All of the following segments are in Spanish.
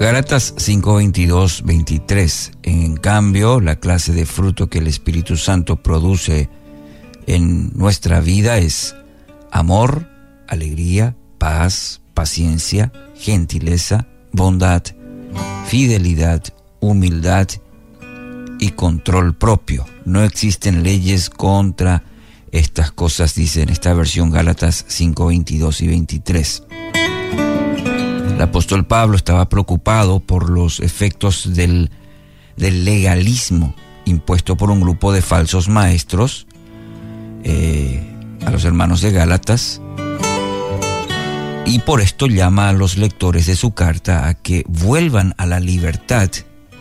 Gálatas 5, 22, 23. En cambio, la clase de fruto que el Espíritu Santo produce en nuestra vida es amor, alegría, paz, paciencia, gentileza, bondad, fidelidad, humildad y control propio. No existen leyes contra estas cosas, dice en esta versión Gálatas 5, 22 y 23. El apóstol Pablo estaba preocupado por los efectos del, legalismo impuesto por un grupo de falsos maestros eh, a los hermanos de Gálatas y por esto llama a los lectores de su carta a que vuelvan a la libertad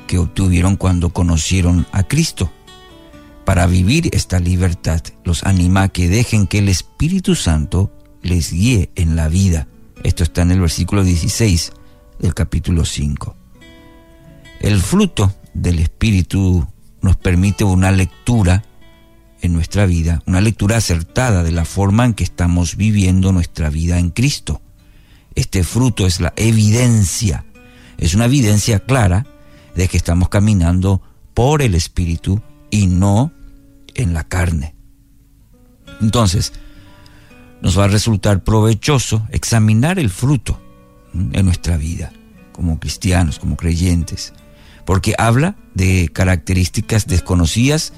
que obtuvieron cuando conocieron a Cristo. Para vivir esta libertad los anima a que dejen que el Espíritu Santo les guíe en la vida esto está en el versículo 16 del capítulo 5. El fruto del Espíritu nos permite una lectura en nuestra vida, una lectura acertada de la forma en que estamos viviendo nuestra vida en Cristo. Este fruto es la evidencia, es una evidencia clara de que estamos caminando por el Espíritu y no en la carne. Entonces, nos va a resultar provechoso examinar el fruto en nuestra vida, como cristianos, como creyentes, porque habla de características desconocidas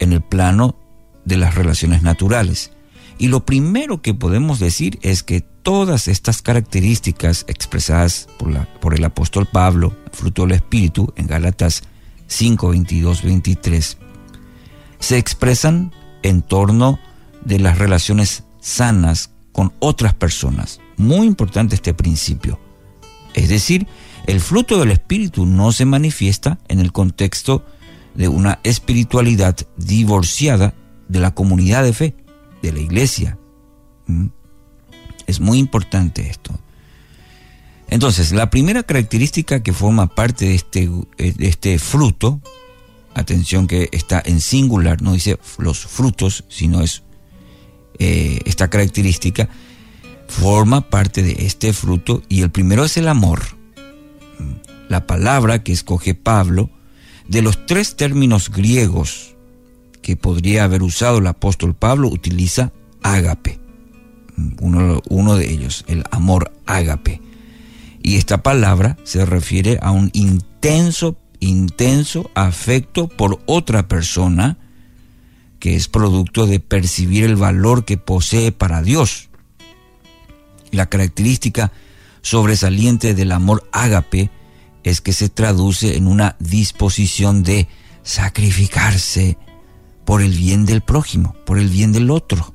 en el plano de las relaciones naturales. Y lo primero que podemos decir es que todas estas características expresadas por, la, por el apóstol Pablo, fruto del Espíritu, en Gálatas 5, 22, 23, se expresan en torno de las relaciones sanas con otras personas. Muy importante este principio. Es decir, el fruto del Espíritu no se manifiesta en el contexto de una espiritualidad divorciada de la comunidad de fe, de la iglesia. ¿Mm? Es muy importante esto. Entonces, la primera característica que forma parte de este, de este fruto, atención que está en singular, no dice los frutos, sino es eh, esta característica, forma parte de este fruto y el primero es el amor. La palabra que escoge Pablo, de los tres términos griegos que podría haber usado el apóstol Pablo, utiliza ágape. Uno, uno de ellos, el amor ágape. Y esta palabra se refiere a un intenso, intenso afecto por otra persona, que es producto de percibir el valor que posee para Dios. La característica sobresaliente del amor ágape es que se traduce en una disposición de sacrificarse por el bien del prójimo, por el bien del otro.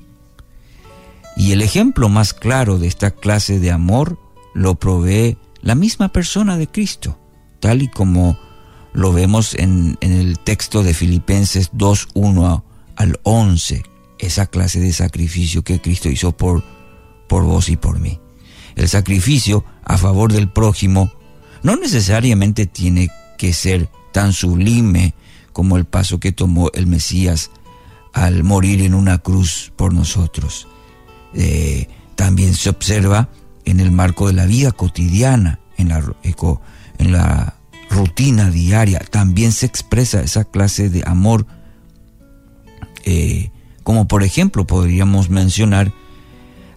Y el ejemplo más claro de esta clase de amor lo provee la misma persona de Cristo, tal y como lo vemos en, el texto de Filipenses 2.1 al 11 esa clase de sacrificio que Cristo hizo por, por vos y por mí. El sacrificio a favor del prójimo no necesariamente tiene que ser tan sublime como el paso que tomó el Mesías al morir en una cruz por nosotros. Eh, también se observa en el marco de la vida cotidiana, en la, en la rutina diaria, también se expresa esa clase de amor como por ejemplo podríamos mencionar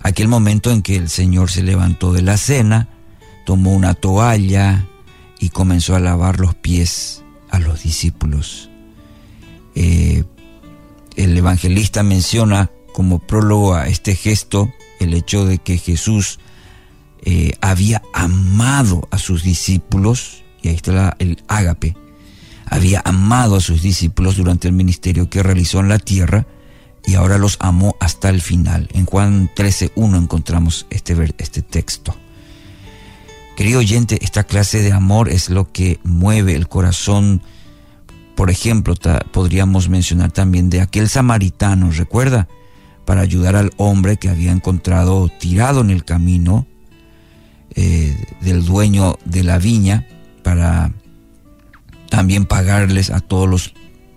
aquel momento en que el Señor se levantó de la cena, tomó una toalla y comenzó a lavar los pies a los discípulos. Eh, el evangelista menciona como prólogo a este gesto el hecho de que Jesús eh, había amado a sus discípulos, y ahí está el ágape, había amado a sus discípulos durante el ministerio que realizó en la tierra y ahora los amó hasta el final. En Juan 13.1 encontramos este, este texto. Querido oyente, esta clase de amor es lo que mueve el corazón. Por ejemplo, podríamos mencionar también de aquel samaritano, ¿recuerda? Para ayudar al hombre que había encontrado tirado en el camino eh, del dueño de la viña para también pagarles a todos los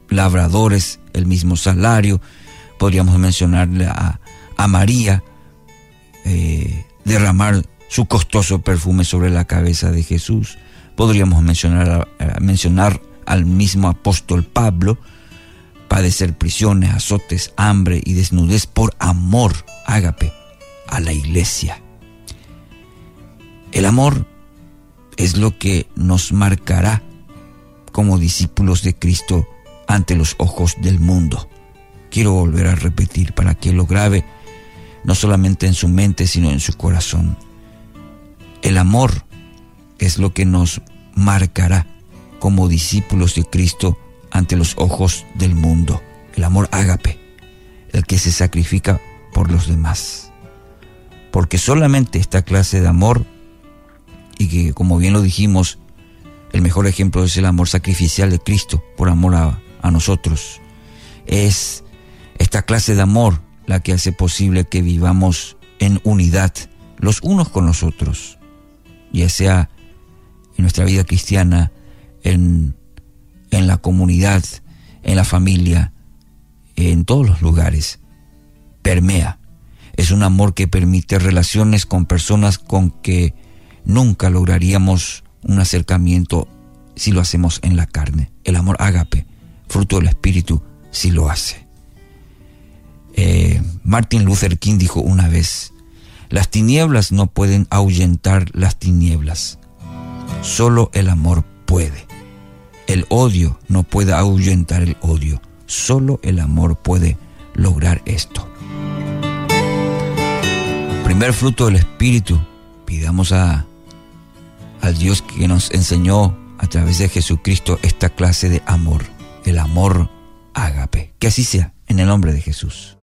labradores el mismo salario. Podríamos mencionarle a, María, eh, derramar su costoso perfume sobre la cabeza de Jesús. Podríamos mencionar, mencionar al mismo apóstol Pablo, padecer prisiones, azotes, hambre y desnudez por amor, ágape, a la iglesia. El amor es lo que nos marcará como discípulos de Cristo ante los ojos del mundo. Quiero volver a repetir para que lo grabe no solamente en su mente, sino en su corazón. El amor es lo que nos marcará como discípulos de Cristo ante los ojos del mundo. El amor ágape, el que se sacrifica por los demás. Porque solamente esta clase de amor, y que como bien lo dijimos, el mejor ejemplo es el amor sacrificial de Cristo por amor a, a nosotros. Es esta clase de amor la que hace posible que vivamos en unidad los unos con los otros, ya sea en nuestra vida cristiana, en, en la comunidad, en la familia, en todos los lugares. Permea. Es un amor que permite relaciones con personas con que nunca lograríamos un acercamiento si lo hacemos en la carne. El amor ágape, fruto del Espíritu, si lo hace. Eh, Martin Luther King dijo una vez, las tinieblas no pueden ahuyentar las tinieblas, solo el amor puede. El odio no puede ahuyentar el odio, solo el amor puede lograr esto. Primer fruto del Espíritu, pidamos a, al Dios que nos enseñó a través de Jesucristo esta clase de amor, el amor ágape. Que así sea, en el nombre de Jesús.